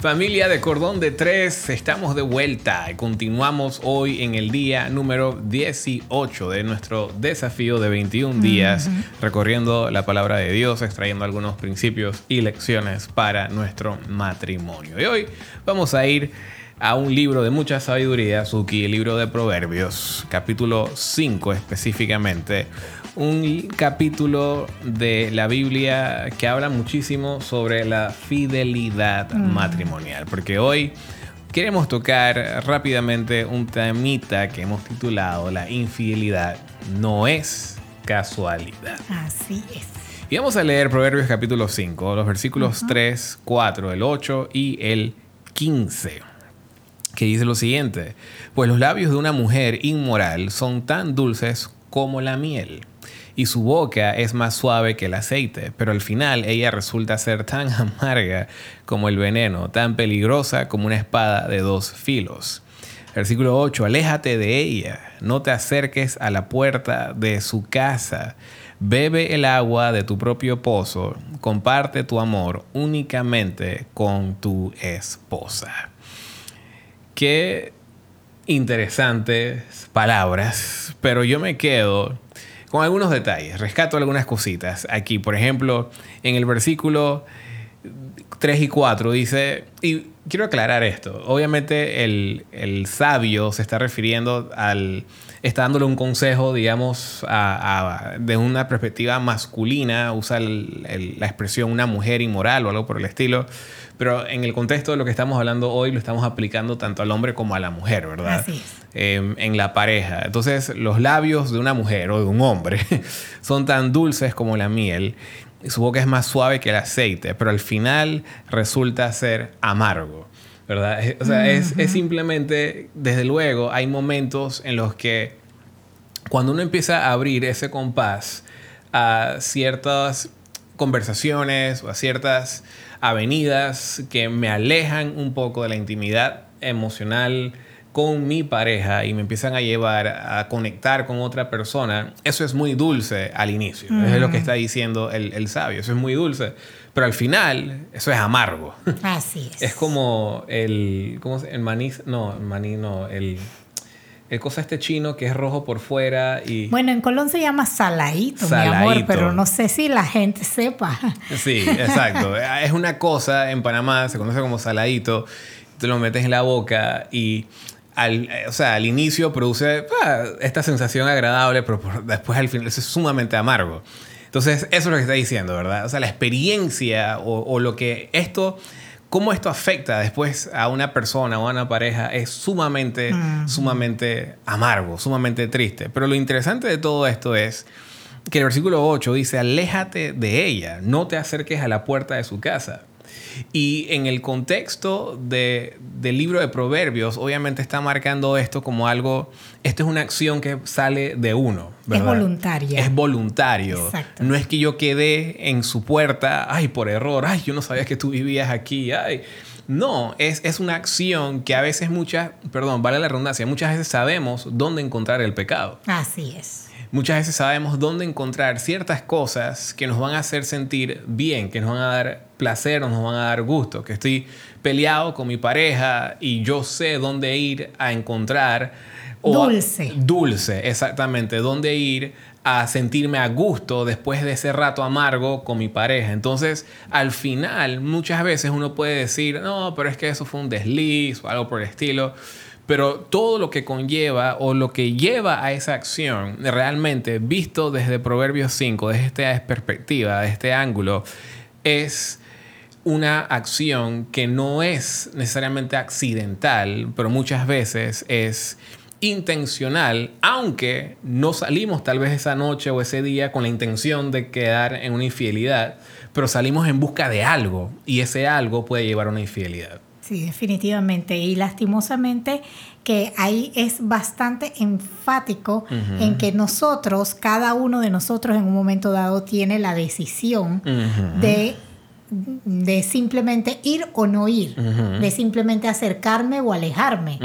Familia de Cordón de Tres, estamos de vuelta y continuamos hoy en el día número 18 de nuestro desafío de 21 días, recorriendo la palabra de Dios, extrayendo algunos principios y lecciones para nuestro matrimonio. Y hoy vamos a ir a un libro de mucha sabiduría, Suki, el libro de Proverbios, capítulo 5 específicamente un capítulo de la Biblia que habla muchísimo sobre la fidelidad mm. matrimonial, porque hoy queremos tocar rápidamente un temita que hemos titulado La infidelidad no es casualidad. Así es. Y vamos a leer Proverbios capítulo 5, los versículos 3, 4, el 8 y el 15 que dice lo siguiente, pues los labios de una mujer inmoral son tan dulces como la miel, y su boca es más suave que el aceite, pero al final ella resulta ser tan amarga como el veneno, tan peligrosa como una espada de dos filos. Versículo 8, aléjate de ella, no te acerques a la puerta de su casa, bebe el agua de tu propio pozo, comparte tu amor únicamente con tu esposa. Qué interesantes palabras, pero yo me quedo con algunos detalles. Rescato algunas cositas. Aquí, por ejemplo, en el versículo 3 y 4 dice, y quiero aclarar esto, obviamente el, sabio se está refiriendo al, está dándole un consejo, digamos, de una perspectiva masculina, usa la expresión una mujer inmoral o algo por el estilo, pero en el contexto de lo que estamos hablando hoy lo estamos aplicando tanto al hombre como a la mujer, ¿verdad? Así em, en la pareja. Entonces, los labios de una mujer o de un hombre son tan dulces como la miel su boca es más suave que el aceite, pero al final resulta ser amargo. ¿verdad? O sea, es, simplemente, desde luego, hay momentos en los que cuando uno empieza a abrir ese compás a ciertas conversaciones o a ciertas avenidas que me alejan un poco de la intimidad emocional, con mi pareja y me empiezan a llevar a conectar con otra persona, eso es muy dulce al inicio. Es lo que está diciendo el, sabio. Eso es muy dulce. Pero al final, eso es amargo. Así es. Es como el. ¿Cómo se El maní. No, el maní no. El. El cosa este chino que es rojo por fuera y... Bueno, en Colón se llama saladito, mi amor, pero no sé si la gente sepa. Sí, exacto. es una cosa, en Panamá se conoce como saladito, te lo metes en la boca y al, eh, o sea, al inicio produce ah, esta sensación agradable, pero después al final es sumamente amargo. Entonces, eso es lo que está diciendo, ¿verdad? O sea, la experiencia o, lo que esto, cómo esto afecta después a una persona o a una pareja es sumamente, sumamente amargo, sumamente triste. Pero lo interesante de todo esto es que el versículo 8 dice, aléjate de ella, no te acerques a la puerta de su casa. Y en el contexto de, del libro de Proverbios, obviamente está marcando esto como algo, esto es una acción que sale de uno. Es voluntaria. Es voluntario. No es que yo quedé en su puerta, ay, por error, ay, yo no sabía que tú vivías aquí, ay. No, es, es una acción que a veces muchas, perdón, vale la redundancia, muchas veces sabemos dónde encontrar el pecado. Así es muchas veces sabemos dónde encontrar ciertas cosas que nos van a hacer sentir bien, que nos van a dar placer, nos van a dar gusto, que estoy peleado con mi pareja y yo sé dónde ir a encontrar dulce. dulce, exactamente, dónde ir a sentirme a gusto después de ese rato amargo con mi pareja. Entonces, al final, muchas veces uno puede decir, no, pero es que eso fue un desliz o algo por el estilo. Pero todo lo que conlleva o lo que lleva a esa acción, realmente visto desde Proverbios 5, desde esta perspectiva, desde este ángulo, es una acción que no es necesariamente accidental, pero muchas veces es intencional, aunque no salimos tal vez esa noche o ese día con la intención de quedar en una infidelidad, pero salimos en busca de algo y ese algo puede llevar a una infidelidad. Sí, definitivamente. Y lastimosamente que ahí es bastante enfático en que nosotros, cada uno de nosotros en un momento dado tiene la decisión de de simplemente ir o no ir, de simplemente acercarme o alejarme,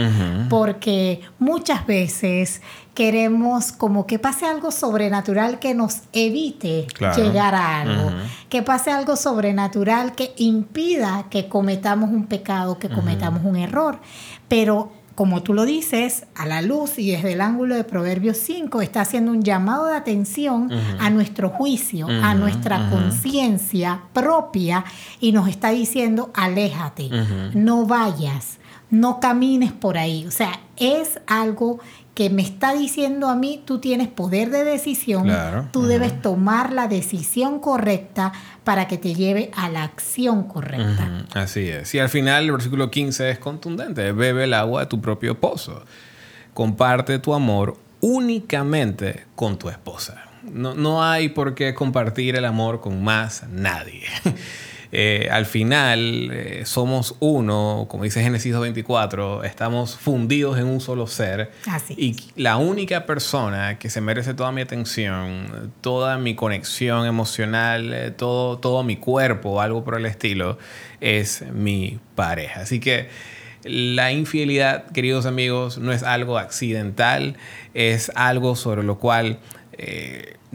porque muchas veces queremos como que pase algo sobrenatural que nos evite llegar a algo, que pase algo sobrenatural que impida que cometamos un pecado, que cometamos un error, pero como tú lo dices, a la luz y desde el ángulo de Proverbios 5, está haciendo un llamado de atención a nuestro juicio, a nuestra conciencia propia y nos está diciendo, aléjate, no vayas, no camines por ahí. O sea, es algo que me está diciendo a mí, tú tienes poder de decisión, tú debes tomar la decisión correcta para que te lleve a la acción correcta. Así es. Y al final el versículo 15 es contundente, bebe el agua de tu propio pozo, comparte tu amor únicamente con tu esposa. No, no hay por qué compartir el amor con más nadie. Eh, al final eh, somos uno, como dice Génesis 24, estamos fundidos en un solo ser. Y la única persona que se merece toda mi atención, toda mi conexión emocional, eh, todo, todo mi cuerpo, algo por el estilo, es mi pareja. Así que la infidelidad, queridos amigos, no es algo accidental, es algo sobre lo cual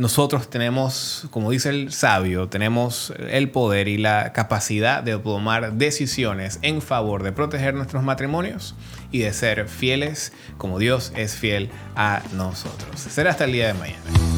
nosotros tenemos, como dice el sabio, tenemos el poder y la capacidad de tomar decisiones en favor de proteger nuestros matrimonios y de ser fieles como Dios es fiel a nosotros. Será hasta el día de mañana.